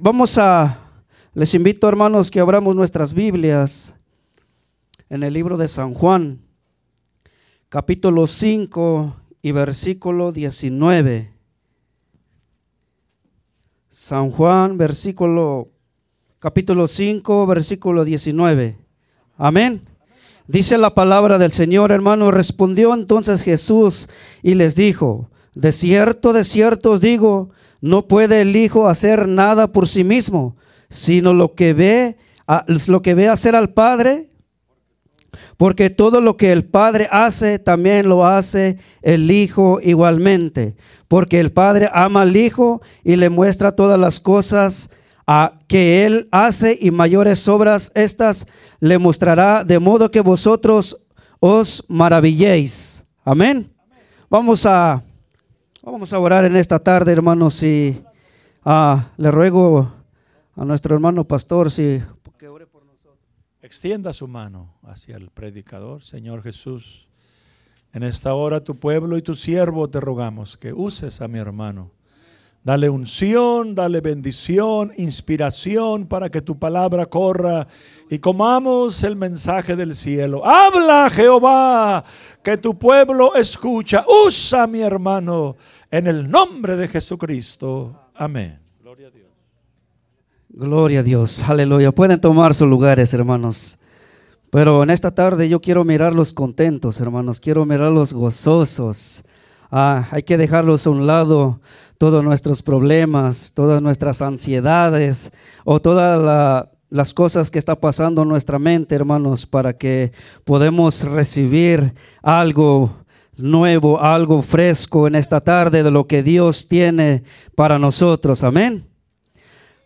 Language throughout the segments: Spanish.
Vamos a, les invito hermanos que abramos nuestras Biblias en el libro de San Juan, capítulo 5 y versículo 19. San Juan, versículo, capítulo 5, versículo 19. Amén. Dice la palabra del Señor, hermano. Respondió entonces Jesús y les dijo, de cierto, de cierto os digo, no puede el Hijo hacer nada por sí mismo, sino lo que ve, lo que ve hacer al Padre, porque todo lo que el Padre hace, también lo hace el Hijo igualmente, porque el Padre ama al Hijo y le muestra todas las cosas a que Él hace y mayores obras estas le mostrará, de modo que vosotros os maravilléis. Amén. Vamos a Vamos a orar en esta tarde, hermanos, y ah, le ruego a nuestro hermano pastor si que ore por nosotros. Extienda su mano hacia el predicador, Señor Jesús. En esta hora tu pueblo y tu siervo te rogamos que uses a mi hermano. Dale unción, dale bendición, inspiración para que tu palabra corra y comamos el mensaje del cielo. Habla Jehová, que tu pueblo escucha. Usa mi hermano en el nombre de Jesucristo. Amén. Gloria a Dios. Gloria a Dios. Aleluya. Pueden tomar sus lugares, hermanos. Pero en esta tarde yo quiero mirarlos contentos, hermanos. Quiero mirarlos gozosos. Ah, hay que dejarlos a un lado todos nuestros problemas, todas nuestras ansiedades o todas las cosas que está pasando en nuestra mente, hermanos, para que podamos recibir algo nuevo, algo fresco en esta tarde de lo que Dios tiene para nosotros. Amén.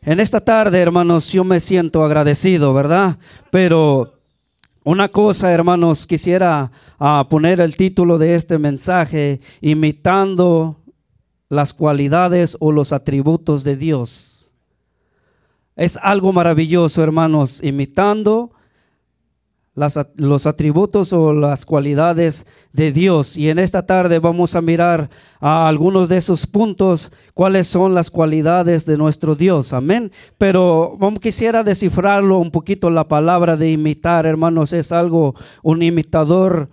En esta tarde, hermanos, yo me siento agradecido, ¿verdad? Pero una cosa, hermanos, quisiera ah, poner el título de este mensaje, imitando las cualidades o los atributos de Dios. Es algo maravilloso, hermanos, imitando los atributos o las cualidades de Dios. Y en esta tarde vamos a mirar a algunos de esos puntos, cuáles son las cualidades de nuestro Dios. Amén. Pero vamos, quisiera descifrarlo un poquito la palabra de imitar, hermanos. Es algo, un imitador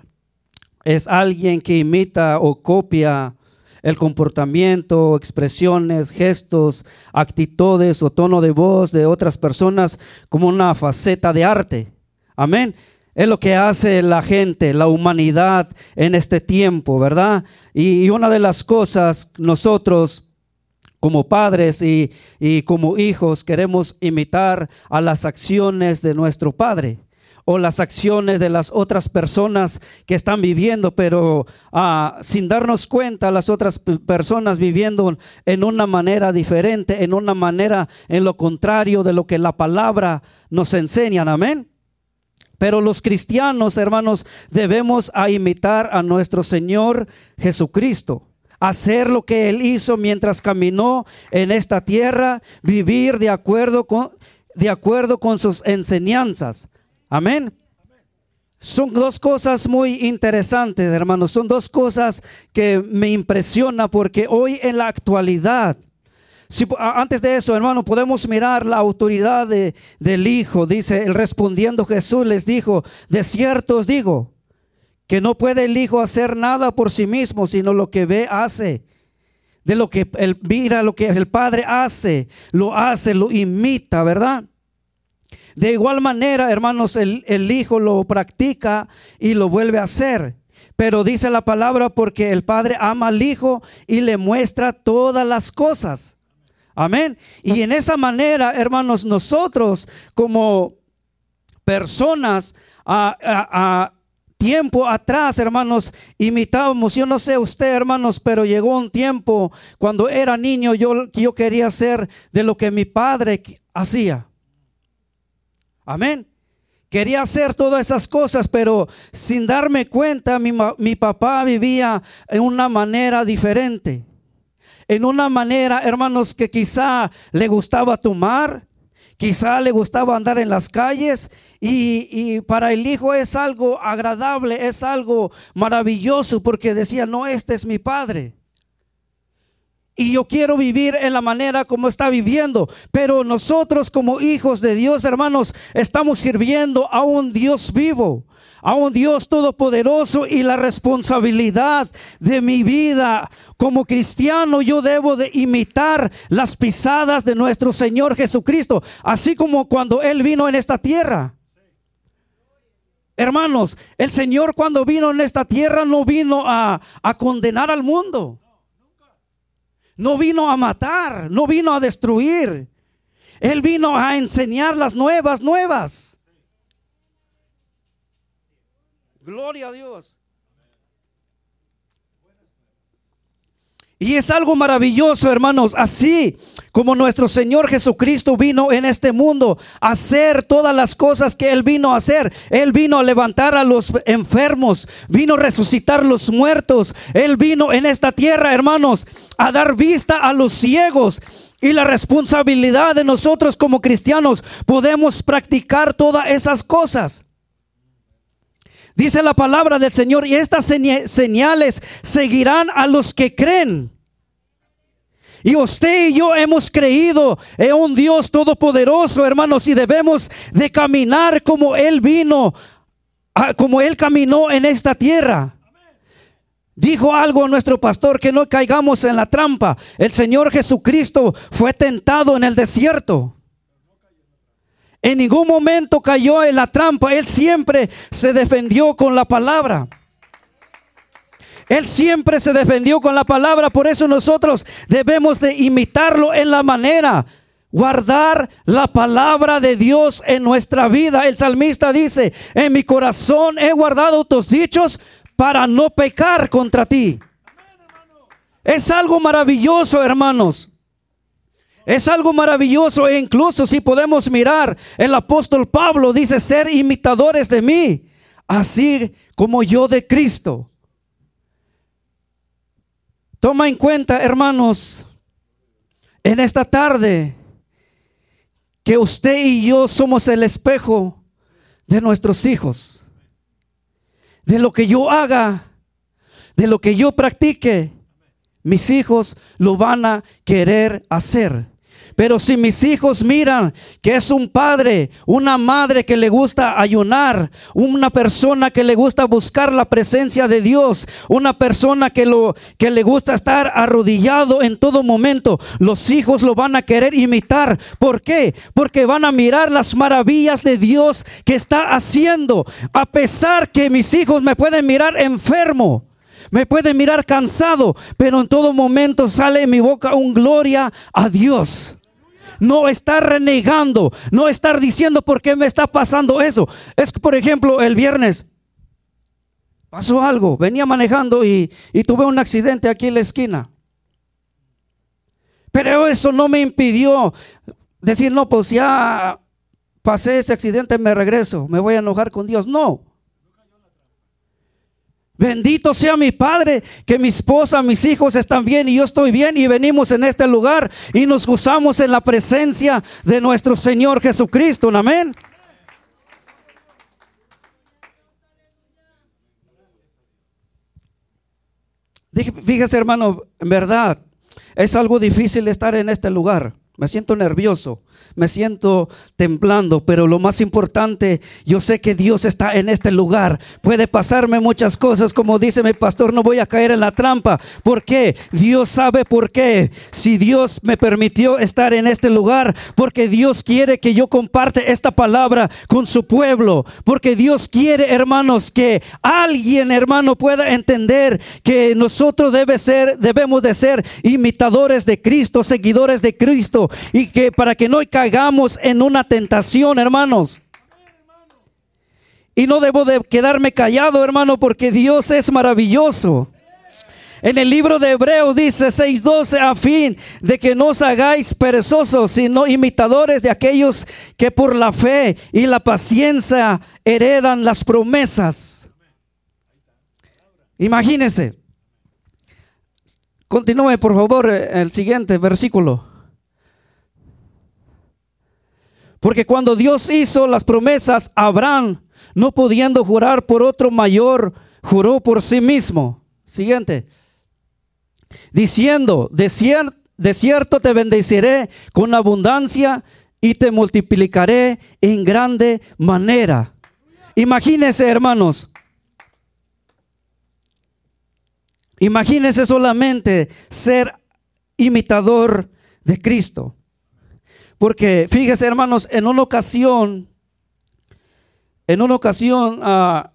es alguien que imita o copia el comportamiento, expresiones, gestos, actitudes o tono de voz de otras personas como una faceta de arte. Amén. Es lo que hace la gente, la humanidad en este tiempo, ¿verdad? Y, una de las cosas nosotros como padres y, y como hijos queremos imitar a las acciones de nuestro Padre o las acciones de las otras personas que están viviendo, pero ah, sin darnos cuenta, las otras personas viviendo en una manera diferente, en una manera en lo contrario de lo que la palabra nos enseña. Amén. Pero los cristianos, hermanos, debemos imitar a nuestro Señor Jesucristo. Hacer lo que Él hizo mientras caminó en esta tierra, vivir de acuerdo con, de acuerdo con sus enseñanzas. Amén. Son dos cosas muy interesantes, hermanos. Son dos cosas que me impresionan porque hoy en la actualidad, si, antes de eso, hermano, podemos mirar la autoridad de, del Hijo. Dice, el respondiendo Jesús les dijo, de cierto os digo, que no puede el Hijo hacer nada por sí mismo, sino lo que ve, hace. De lo que él mira, lo que el Padre hace, lo hace, lo imita, ¿verdad? De igual manera, hermanos, el, el Hijo lo practica y lo vuelve a hacer. Pero dice la palabra porque el Padre ama al Hijo y le muestra todas las cosas. Amén. Y en esa manera, hermanos, nosotros como personas a, tiempo atrás, hermanos, imitábamos, yo no sé usted, hermanos, pero llegó un tiempo cuando era niño yo, yo quería hacer de lo que mi padre hacía. Amén. Quería hacer todas esas cosas, pero sin darme cuenta, mi, mi, papá vivía en una manera diferente. En una manera, hermanos, que quizá le gustaba tomar, quizá le gustaba andar en las calles y, y, para el hijo es algo agradable, es algo maravilloso porque decía, no, este es mi padre. y yo quiero vivir en la manera como está viviendo. Pero nosotros como hijos de Dios, hermanos, estamos sirviendo a un Dios vivo, a un Dios todopoderoso y la responsabilidad de mi vida como cristiano yo debo de imitar las pisadas de nuestro Señor Jesucristo, así como cuando Él vino en esta tierra. Hermanos, el Señor cuando vino en esta tierra no vino a, a condenar al mundo. No vino a matar, no vino a destruir. Él vino a enseñar las nuevas, nuevas. Gloria a Dios. Y es algo maravilloso, hermanos, así como nuestro Señor Jesucristo vino en este mundo a hacer todas las cosas que Él vino a hacer. Él vino a levantar a los enfermos, vino a resucitar los muertos. Él vino en esta tierra, hermanos, a dar vista a los ciegos. Y la responsabilidad de nosotros como cristianos podemos practicar todas esas cosas. Dice la palabra del Señor, y estas señales seguirán a los que creen. Y usted y yo hemos creído en un Dios todopoderoso, hermanos, y debemos de caminar como Él vino, como Él caminó en esta tierra. Dijo algo nuestro pastor que no caigamos en la trampa. El Señor Jesucristo fue tentado en el desierto. En ningún momento cayó en la trampa. Él siempre se defendió con la palabra. Él siempre se defendió con la palabra. Por eso nosotros debemos de imitarlo en la manera. Guardar la palabra de Dios en nuestra vida. El salmista dice, en mi corazón he guardado tus dichos para no pecar contra ti. Es algo maravilloso, hermanos. Es algo maravilloso e incluso si podemos mirar, el apóstol Pablo dice ser imitadores de mí, así como yo de Cristo. Toma en cuenta, hermanos, en esta tarde, que usted y yo somos el espejo de nuestros hijos. De lo que yo haga, de lo que yo practique, mis hijos lo van a querer hacer. Pero si mis hijos miran que es un padre, una madre que le gusta ayunar, una persona que le gusta buscar la presencia de Dios, una persona que lo que le gusta estar arrodillado en todo momento, los hijos lo van a querer imitar. ¿Por qué? Porque van a mirar las maravillas de Dios que está haciendo, a pesar que mis hijos me pueden mirar enfermo. Me pueden mirar cansado, pero en todo momento sale en mi boca un gloria a Dios no estar renegando, no estar diciendo por qué me está pasando eso. Es que, por ejemplo, el viernes pasó algo, venía manejando y, y tuve un accidente aquí en la esquina. Pero eso no me impidió decir, no, pues ya pasé ese accidente, me regreso, me voy a enojar con Dios. No. Bendito sea mi Padre, que mi esposa, mis hijos están bien y yo estoy bien y venimos en este lugar y nos gozamos en la presencia de nuestro Señor Jesucristo. Amén. Fíjese hermano, en verdad, es algo difícil estar en este lugar. Me siento nervioso me siento temblando, pero lo más importante, yo sé que Dios está en este lugar. Puede pasarme muchas cosas, como dice mi pastor, no voy a caer en la trampa. ¿Por qué? Dios sabe por qué. Si Dios me permitió estar en este lugar, porque Dios quiere que yo comparte esta palabra con su pueblo, porque Dios quiere, hermanos, que alguien, hermano, pueda entender que nosotros debe ser, debemos de ser imitadores de Cristo, seguidores de Cristo, y que para que no caigamos en una tentación, hermanos. Y no debo de quedarme callado, hermano, porque Dios es maravilloso. En el libro de Hebreos dice 6:12, a fin de que no os hagáis perezosos, sino imitadores de aquellos que por la fe y la paciencia heredan las promesas. Imagínense. Continúe, por favor, el siguiente versículo. Porque cuando Dios hizo las promesas a Abraham, no pudiendo jurar por otro mayor, juró por sí mismo. Siguiente. diciendo, de, de cierto te bendeciré con abundancia y te multiplicaré en grande manera. Imagínense, hermanos. Imagínense solamente ser imitador de Cristo. Porque fíjese, hermanos, en una ocasión, en una ocasión, a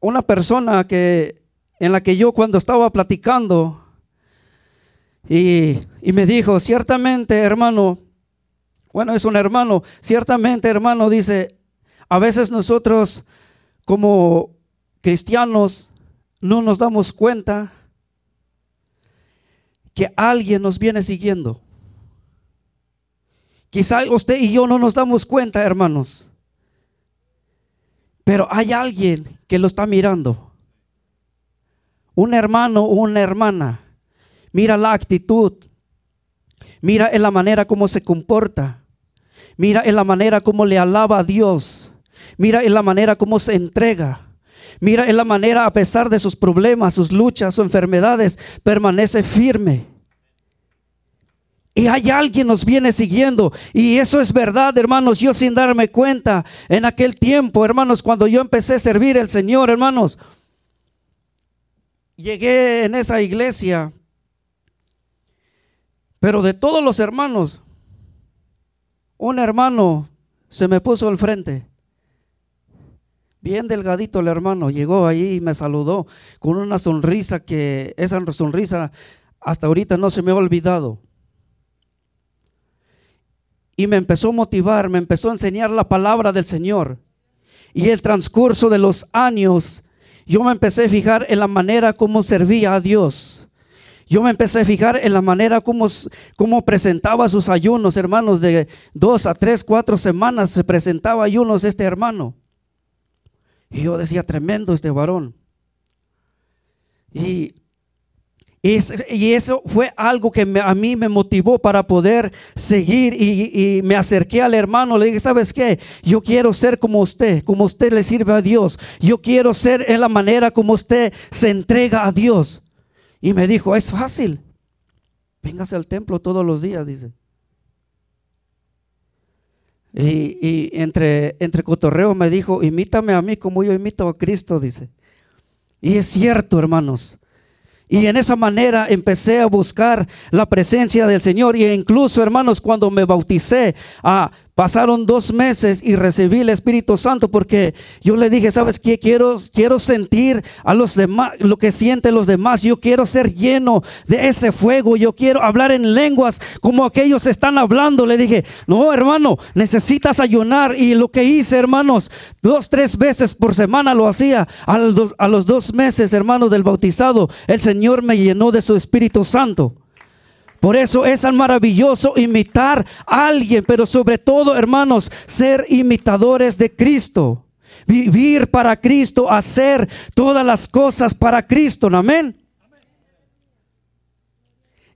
una persona que en la que yo cuando estaba platicando y, y me dijo, ciertamente, hermano, bueno, es un hermano, ciertamente, hermano, dice, a veces nosotros como cristianos no nos damos cuenta que alguien nos viene siguiendo. Quizá usted y yo no nos damos cuenta, hermanos. Pero hay alguien que lo está mirando. Un hermano o una hermana. Mira la actitud. Mira en la manera como se comporta. Mira en la manera como le alaba a Dios. Mira en la manera como se entrega. Mira en la manera, a pesar de sus problemas, sus luchas, sus enfermedades, permanece firme. Y hay alguien nos viene siguiendo. Y eso es verdad, hermanos. Yo sin darme cuenta, en aquel tiempo, hermanos, cuando yo empecé a servir al Señor, hermanos, llegué en esa iglesia. Pero de todos los hermanos, un hermano se me puso al frente. Bien delgadito el hermano, llegó ahí y me saludó con una sonrisa que esa sonrisa hasta ahorita no se me ha olvidado. Y me empezó a motivar, me empezó a enseñar la palabra del Señor. Y el transcurso de los años, yo me empecé a fijar en la manera como servía a Dios. Yo me empecé a fijar en la manera como, como presentaba sus ayunos, hermanos, de dos a tres, cuatro semanas se presentaba ayunos este hermano. Y yo decía, tremendo este varón. Y, y eso fue algo que a mí me motivó para poder seguir y, y, me acerqué al hermano, le dije, ¿sabes qué? Yo quiero ser como usted, como usted le sirve a Dios. Yo quiero ser en la manera como usted se entrega a Dios. Y me dijo, es fácil. Véngase al templo todos los días, dice. Y, y, entre, entre cotorreo me dijo, imítame a mí como yo imito a Cristo, dice. Y es cierto, hermanos. Y en esa manera empecé a buscar la presencia del Señor. Y incluso, hermanos, cuando me bauticé, ah, pasaron dos meses y recibí el Espíritu Santo porque yo le dije, ¿sabes qué? Quiero, quiero sentir a los demás, lo que sienten los demás. Yo quiero ser lleno de ese fuego. Yo quiero hablar en lenguas como aquellos están hablando. Le dije, no, hermano, necesitas ayunar. Y lo que hice, hermanos, dos, tres veces por semana lo hacía. A los, a los dos meses, hermanos, del bautizado, el Señor me llenó de su Espíritu Santo. Por eso es maravilloso imitar a alguien, pero sobre todo, hermanos, ser imitadores de Cristo. Vivir para Cristo, hacer todas las cosas para Cristo. Amén.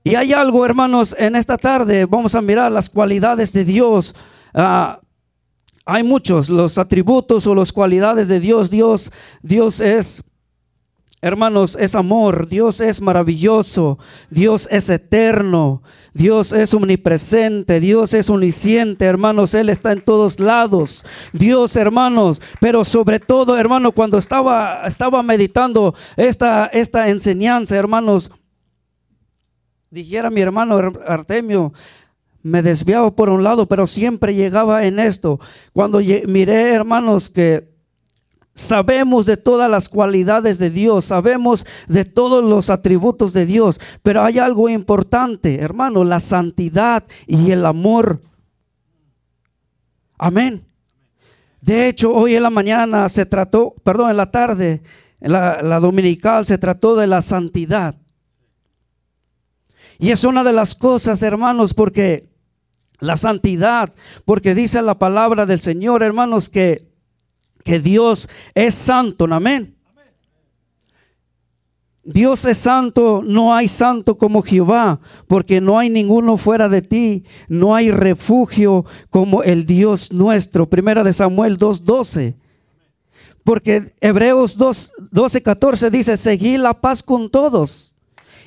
Y hay algo, hermanos, en esta tarde vamos a mirar las cualidades de Dios. Uh, hay muchos, los atributos o las cualidades de Dios. Dios, Dios es Hermanos, es amor, Dios es maravilloso, Dios es eterno, Dios es omnipresente, Dios es omnisciente, hermanos, Él está en todos lados. Dios, hermanos, pero sobre todo, hermano, cuando estaba, estaba meditando esta, esta enseñanza, hermanos, dijera mi hermano Artemio, me desviaba por un lado, pero siempre llegaba en esto. Cuando miré, hermanos, que Sabemos de todas las cualidades de Dios, sabemos de todos los atributos de Dios, pero hay algo importante, hermano, la santidad y el amor. Amén. De hecho, hoy en la mañana se trató, perdón, en la tarde, en la, la dominical se trató de la santidad. Y es una de las cosas, hermanos, porque la santidad, porque dice la palabra del Señor, hermanos, que que Dios es santo, amén. Dios es santo, no hay santo como Jehová, porque no hay ninguno fuera de ti, no hay refugio como el Dios nuestro. Primera de Samuel 2:12. Porque Hebreos 2, 12, 14 dice, seguí la paz con todos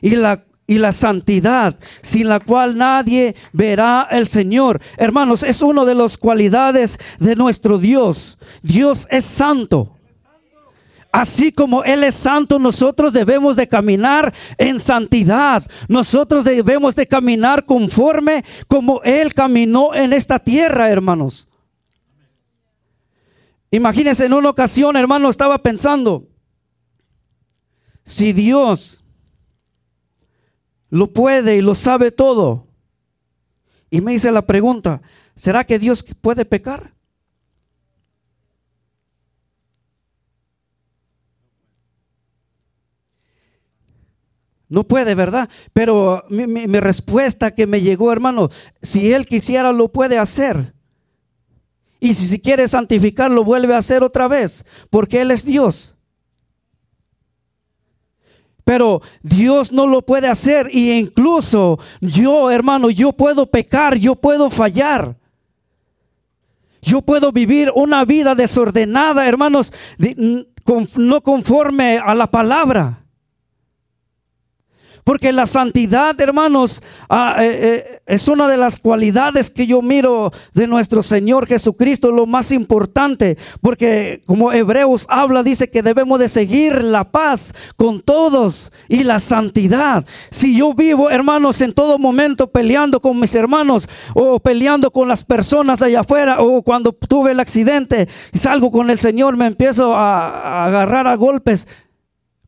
y la y la santidad, sin la cual nadie verá el Señor. Hermanos, es una de las cualidades de nuestro Dios. Dios es santo. Así como Él es santo, nosotros debemos de caminar en santidad. Nosotros debemos de caminar conforme como Él caminó en esta tierra, hermanos. Imagínense en una ocasión, hermano, estaba pensando, si Dios lo puede y lo sabe todo, y me hice la pregunta, ¿será que Dios puede pecar? No puede, ¿verdad? Pero mi, respuesta que me llegó, hermano, si Él quisiera, lo puede hacer. Y si, si quiere santificar, lo vuelve a hacer otra vez, porque Él es Dios. Pero Dios no lo puede hacer y incluso yo, hermano, yo puedo pecar, yo puedo fallar. Yo puedo vivir una vida desordenada, hermanos, no conforme a la palabra. Porque la santidad, hermanos, ah, eh, eh, es una de las cualidades que yo miro de nuestro Señor Jesucristo, lo más importante. Porque como Hebreos habla, dice que debemos de seguir la paz con todos y la santidad. Si yo vivo, hermanos, en todo momento peleando con mis hermanos o peleando con las personas de allá afuera o cuando tuve el accidente y salgo con el Señor, me empiezo a agarrar a golpes.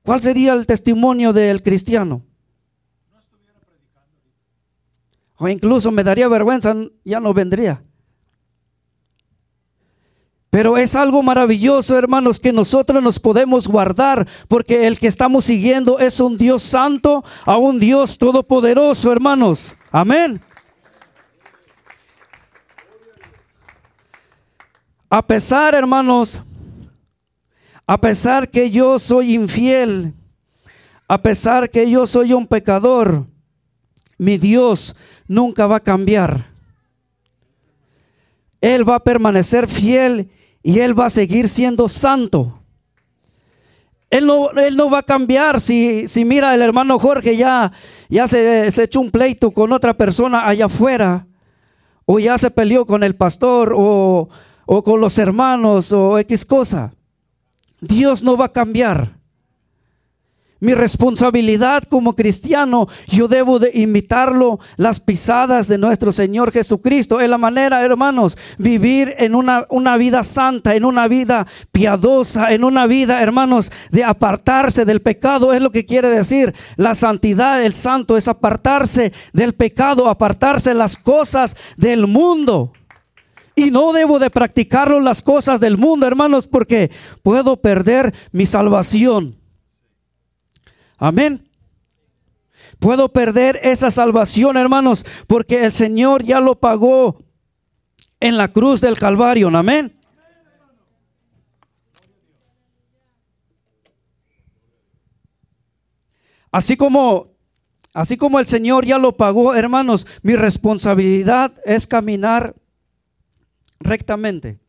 ¿Cuál sería el testimonio del cristiano? O incluso me daría vergüenza, ya no vendría. Pero es algo maravilloso, hermanos, que nosotros nos podemos guardar, porque el que estamos siguiendo es un Dios santo, a un Dios todopoderoso, hermanos. Amén. A pesar, hermanos, a pesar que yo soy infiel, a pesar que yo soy un pecador, mi Dios nunca va a cambiar. Él va a permanecer fiel y Él va a seguir siendo santo. Él no, él no va a cambiar si, si mira el hermano Jorge ya, ya se, se echó un pleito con otra persona allá afuera, o ya se peleó con el pastor, o, o con los hermanos, o X cosa. Dios no va a cambiar. Mi responsabilidad como cristiano, yo debo de imitarlo, las pisadas de nuestro Señor Jesucristo. Es la manera, hermanos, vivir en una, una vida santa, en una vida piadosa, en una vida, hermanos, de apartarse del pecado. Es lo que quiere decir la santidad, el santo, es apartarse del pecado, apartarse las cosas del mundo. Y no debo de practicarlo las cosas del mundo, hermanos, porque puedo perder mi salvación. Amén. Puedo perder esa salvación, hermanos, porque el Señor ya lo pagó en la cruz del Calvario. Amén. Así como así como el Señor ya lo pagó, hermanos, mi responsabilidad es caminar rectamente.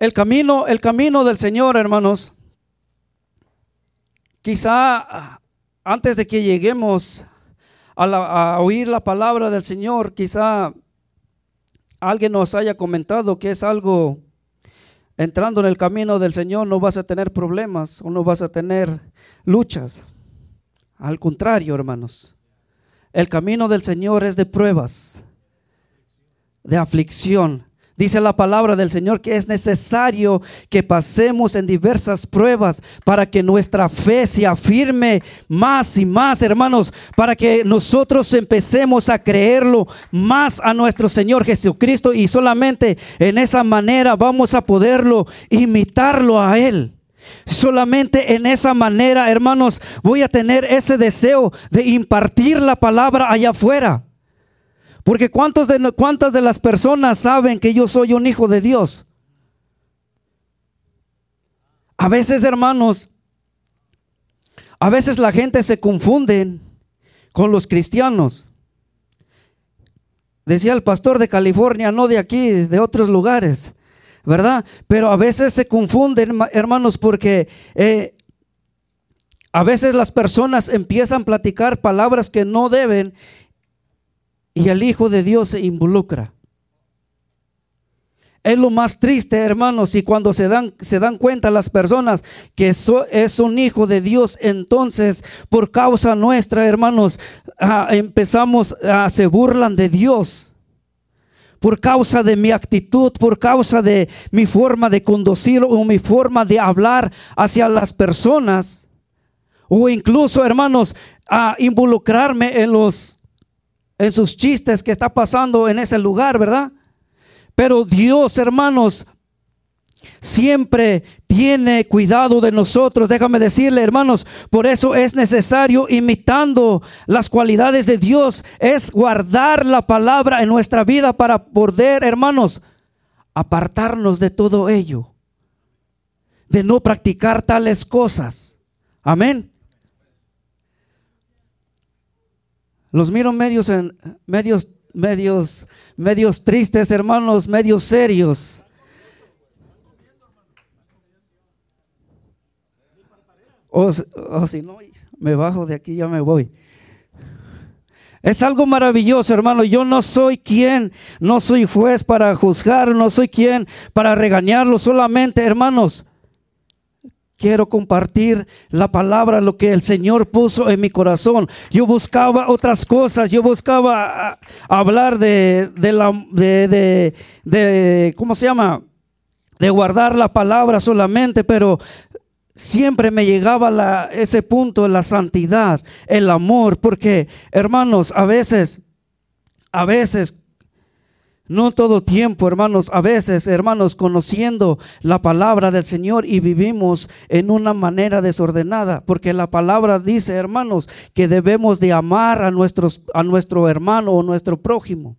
El camino, el camino del Señor, hermanos, Quizá ah, antes de que lleguemos a, oír la palabra del Señor, quizá alguien nos haya comentado que es algo entrando en el camino del Señor no vas a tener problemas o no vas a tener luchas. Al contrario, hermanos, el camino del Señor es de pruebas, de aflicción, Dice la palabra del Señor que es necesario que pasemos en diversas pruebas para que nuestra fe se afirme más y más, hermanos, para que nosotros empecemos a creerlo más a nuestro Señor Jesucristo y solamente en esa manera vamos a poderlo imitarlo a Él. Solamente en esa manera, hermanos, voy a tener ese deseo de impartir la palabra allá afuera. Porque ¿cuántos de, ¿cuántas de las personas saben que yo soy un hijo de Dios? A veces, hermanos, a veces la gente se confunde con los cristianos. Decía el pastor de California, no de aquí, de otros lugares, ¿verdad? Pero a veces se confunden, hermanos, porque eh, a veces las personas empiezan a platicar palabras que no deben y el Hijo de Dios se involucra. Es lo más triste, hermanos, y cuando se dan, se dan cuenta las personas que eso es un hijo de Dios, entonces por causa nuestra, hermanos, ah, empezamos a se burlan de Dios por causa de mi actitud, por causa de mi forma de conducir o mi forma de hablar hacia las personas, o incluso, hermanos, a involucrarme en los en sus chistes que está pasando en ese lugar, ¿verdad? Pero Dios, hermanos, siempre tiene cuidado de nosotros. Déjame decirle, hermanos, por eso es necesario, imitando las cualidades de Dios, es guardar la palabra en nuestra vida para poder, hermanos, apartarnos de todo ello, de no practicar tales cosas. Amén. Los miro medios en medios medios medios tristes, hermanos, medios serios. O, si no, me bajo de aquí, ya me voy. Es algo maravilloso, hermano. Yo no soy quien, no soy juez para juzgar, no soy quien para regañarlo. Solamente, hermanos, quiero compartir la palabra, lo que el Señor puso en mi corazón. Yo buscaba otras cosas, yo buscaba ah, hablar de, de la, de, de, ¿cómo se llama? De guardar la palabra solamente, pero siempre me llegaba la, ese punto, la santidad, el amor, porque hermanos, a veces, a veces no todo tiempo, hermanos, a veces, hermanos, conociendo la palabra del Señor y vivimos en una manera desordenada, porque la palabra dice, hermanos, que debemos de amar a, nuestros, a nuestro hermano o nuestro prójimo.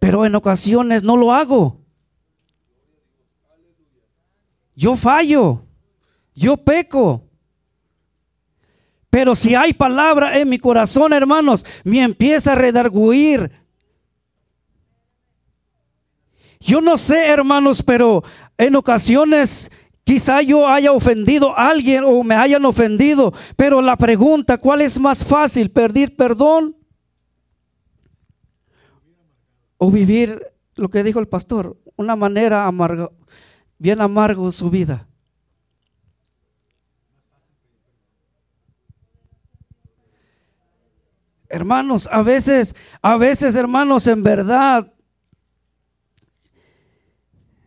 Pero en ocasiones no lo hago. Yo fallo, yo peco. Pero si hay palabra en mi corazón, hermanos, me empieza a redarguir. Yo no sé, hermanos, pero en ocasiones quizá yo haya ofendido a alguien o me hayan ofendido. Pero la pregunta, ¿cuál es más fácil? ¿Pedir perdón? O vivir lo que dijo el pastor, una manera amarga, bien amargo su vida. Hermanos, a veces, a veces, hermanos, en verdad,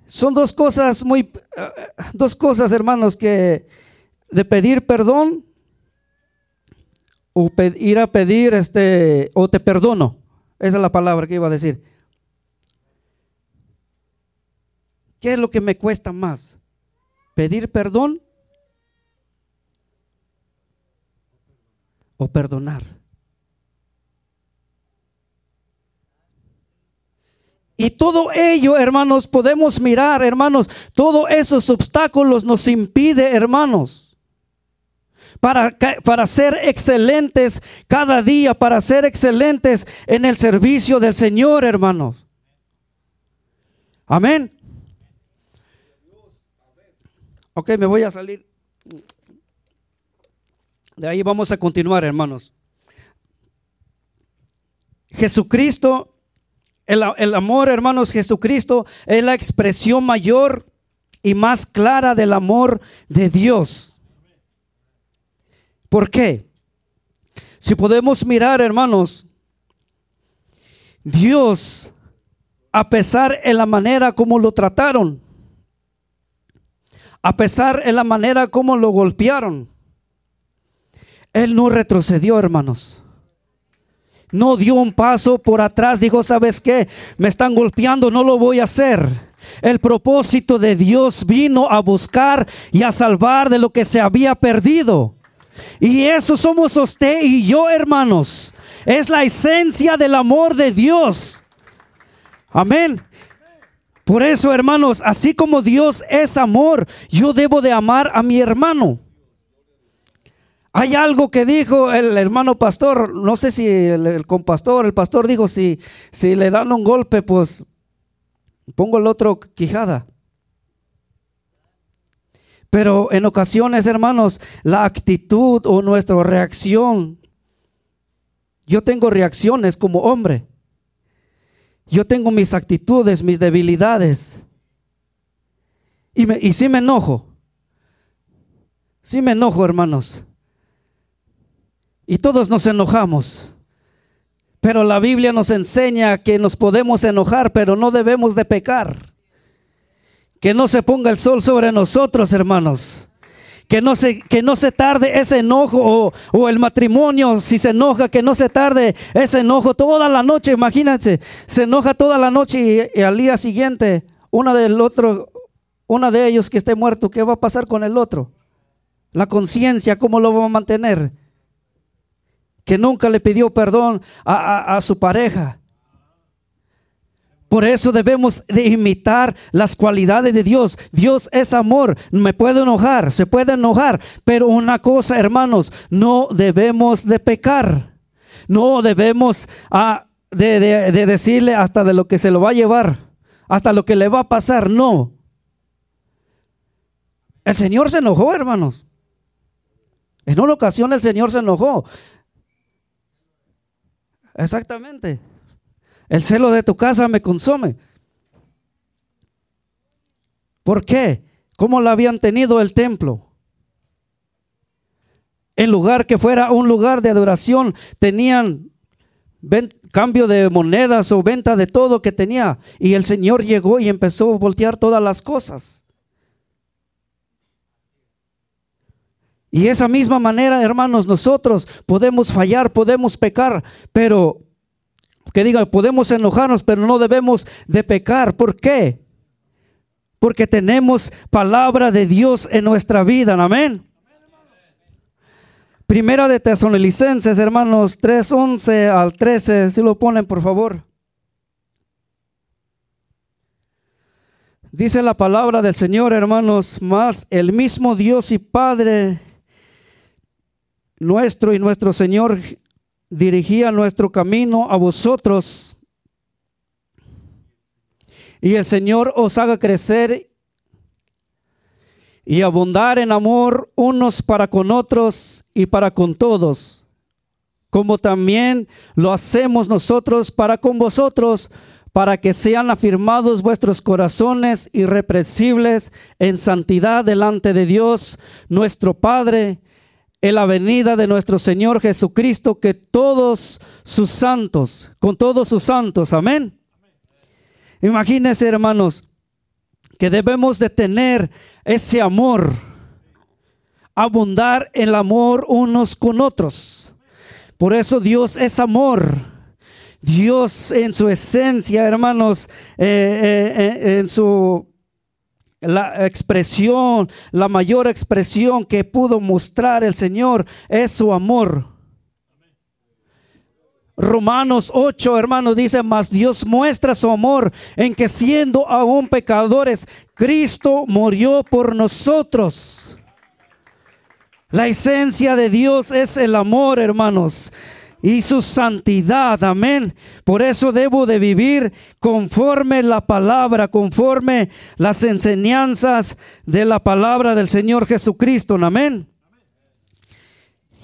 son dos cosas muy, eh, dos cosas, hermanos, que de pedir perdón o ir a pedir, este, o te perdono. Esa es la palabra que iba a decir. ¿Qué es lo que me cuesta más? ¿Pedir perdón o perdonar? Y todo ello, hermanos, podemos mirar, hermanos, todos esos obstáculos nos impide, hermanos, para, para ser excelentes cada día, para ser excelentes en el servicio del Señor, hermanos. Amén. Ok, me voy a salir. De ahí vamos a continuar, hermanos. Jesucristo el, amor, hermanos, Jesucristo es la expresión mayor y más clara del amor de Dios. ¿Por qué? Si podemos mirar, hermanos, Dios, a pesar en la manera como lo trataron, a pesar en la manera como lo golpearon, Él no retrocedió, hermanos. No dio un paso por atrás, dijo, ¿sabes qué? Me están golpeando, no lo voy a hacer. El propósito de Dios vino a buscar y a salvar de lo que se había perdido. Y eso somos usted y yo, hermanos. Es la esencia del amor de Dios. Amén. Por eso, hermanos, así como Dios es amor, yo debo de amar a mi hermano. Hay algo que dijo el hermano pastor, no sé si el, compastor, el pastor dijo, si, si le dan un golpe, pues pongo el otro quijada. Pero en ocasiones, hermanos, la actitud o nuestra reacción, yo tengo reacciones como hombre. Yo tengo mis actitudes, mis debilidades. Y, me, y sí me enojo. Sí me enojo, hermanos. Y todos nos enojamos. Pero la Biblia nos enseña que nos podemos enojar, pero no debemos de pecar. Que no se ponga el sol sobre nosotros, hermanos. Que no se, que no se tarde ese enojo o, el matrimonio, si se enoja, que no se tarde ese enojo toda la noche. Imagínense, se enoja toda la noche y, y al día siguiente, una del otro, una de ellos que esté muerto, ¿qué va a pasar con el otro? La conciencia, ¿cómo lo va a mantener? Que nunca le pidió perdón a, su pareja. Por eso debemos de imitar las cualidades de Dios. Dios es amor. Me puede enojar, se puede enojar. Pero una cosa, hermanos, no debemos de pecar. No debemos ah, de, de decirle hasta de lo que se lo va a llevar, hasta lo que le va a pasar. No. El Señor se enojó, hermanos. En una ocasión el Señor se enojó. Exactamente. El celo de tu casa me consume. ¿Por qué? ¿Cómo lo habían tenido el templo? En lugar que fuera un lugar de adoración, tenían cambio de monedas o venta de todo que tenía. Y el Señor llegó y empezó a voltear todas las cosas. Y esa misma manera, hermanos, nosotros podemos fallar, podemos pecar, pero que diga, podemos enojarnos, pero no debemos de pecar. ¿Por qué? Porque tenemos palabra de Dios en nuestra vida. Amén. Primera de Tesalonicenses, hermanos, 3:11 al 13, si lo ponen, por favor. Dice la palabra del Señor, hermanos, más el mismo Dios y Padre nuestro y nuestro Señor dirigía nuestro camino a vosotros. Y el Señor os haga crecer y abundar en amor unos para con otros y para con todos, como también lo hacemos nosotros para con vosotros, para que sean afirmados vuestros corazones irrepresibles en santidad delante de Dios, nuestro Padre, en la venida de nuestro Señor Jesucristo, que todos sus santos, con todos sus santos, amén. Imagínense, hermanos, que debemos de tener ese amor, abundar el amor unos con otros. Por eso Dios es amor. Dios en su esencia, hermanos, eh, eh, eh, en su la expresión, la mayor expresión que pudo mostrar el Señor es su amor. Romanos 8, hermanos, dice, mas Dios muestra su amor en que siendo aún pecadores, Cristo murió por nosotros. La esencia de Dios es el amor, hermanos y su santidad. Amén. Por eso debo de vivir conforme la palabra, conforme las enseñanzas de la palabra del Señor Jesucristo. Amén.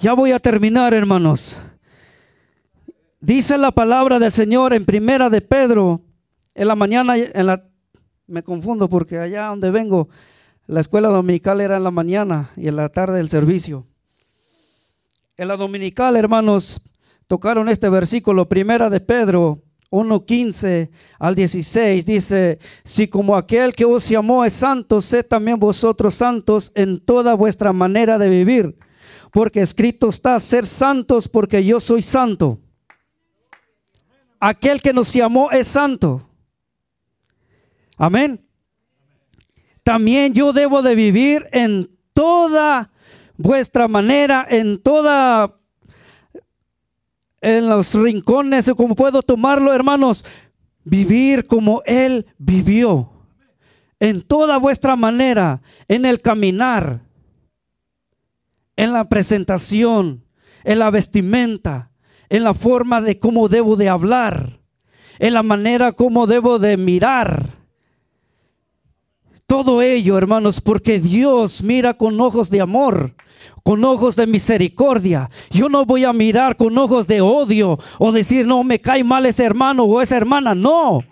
Ya voy a terminar, hermanos. Dice la palabra del Señor en primera de Pedro, en la mañana, en la, me confundo porque allá donde vengo, la escuela dominical era en la mañana y en la tarde el servicio. En la dominical, hermanos, tocaron este versículo, primera de Pedro 1.15 al 16, dice, si como aquel que os llamó es santo, sed también vosotros santos en toda vuestra manera de vivir, porque escrito está, ser santos porque yo soy santo. Aquel que nos llamó es santo. Amén. También yo debo de vivir en toda vuestra manera, en toda en los rincones, como puedo tomarlo, hermanos, vivir como Él vivió. En toda vuestra manera, en el caminar, en la presentación, en la vestimenta, en la forma de cómo debo de hablar, en la manera como debo de mirar. Todo ello, hermanos, porque Dios mira con ojos de amor, con ojos de misericordia. Yo no voy a mirar con ojos de odio o decir, no, me cae mal ese hermano o esa hermana. No.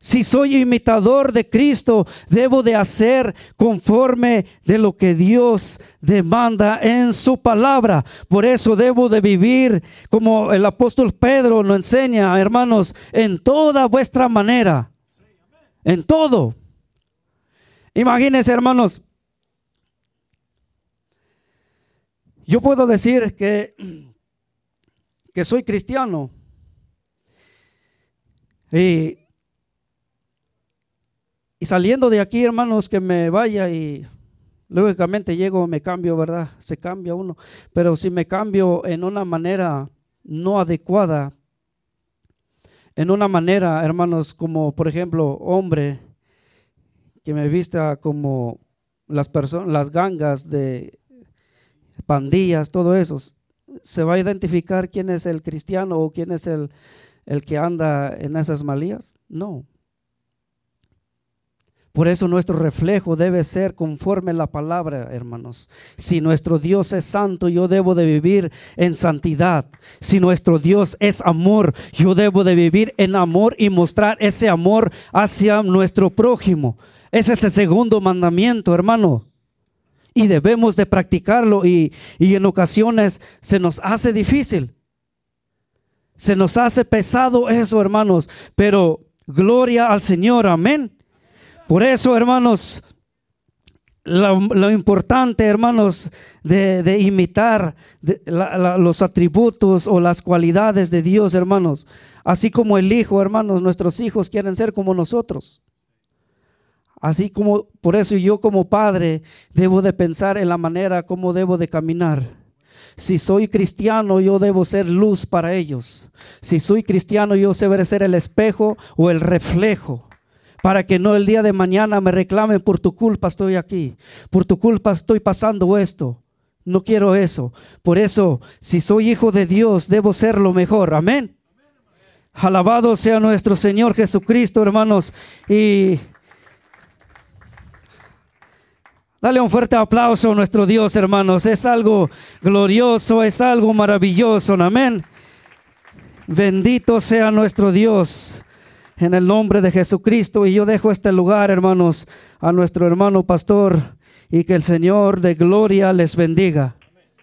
Si soy imitador de Cristo, debo de hacer conforme de lo que Dios demanda en su palabra. Por eso debo de vivir como el apóstol Pedro lo enseña, hermanos, en toda vuestra manera. En todo. Imagínense, hermanos. Yo puedo decir que, que soy cristiano. Y y saliendo de aquí, hermanos, que me vaya y lógicamente llego, me cambio, ¿verdad? Se cambia uno. Pero si me cambio en una manera no adecuada, en una manera, hermanos, como por ejemplo, hombre, que me vista como las personas, las gangas de pandillas, todo eso, ¿se va a identificar quién es el cristiano o quién es el, el que anda en esas malías? No. Por eso nuestro reflejo debe ser conforme la palabra, hermanos. Si nuestro Dios es santo, yo debo de vivir en santidad. Si nuestro Dios es amor, yo debo de vivir en amor y mostrar ese amor hacia nuestro prójimo. Ese es el segundo mandamiento, hermano. Y debemos de practicarlo y, y en ocasiones se nos hace difícil. Se nos hace pesado eso, hermanos. Pero gloria al Señor, amén. Por eso, hermanos, lo, importante, hermanos, de, imitar los atributos o las cualidades de Dios, hermanos, así como el Hijo, hermanos, nuestros hijos quieren ser como nosotros. Así como, por eso yo como padre debo de pensar en la manera como debo de caminar. Si soy cristiano, yo debo ser luz para ellos. Si soy cristiano, yo debo ser el espejo o el reflejo para que no el día de mañana me reclamen por tu culpa estoy aquí, por tu culpa estoy pasando esto. No quiero eso. Por eso, si soy hijo de Dios, debo ser lo mejor. Amén. Alabado sea nuestro Señor Jesucristo, hermanos. Y dale un fuerte aplauso a nuestro Dios, hermanos. Es algo glorioso, es algo maravilloso. Amén. Bendito sea nuestro Dios en el nombre de Jesucristo. Y yo dejo este lugar, hermanos, a nuestro hermano pastor y que el Señor de gloria les bendiga.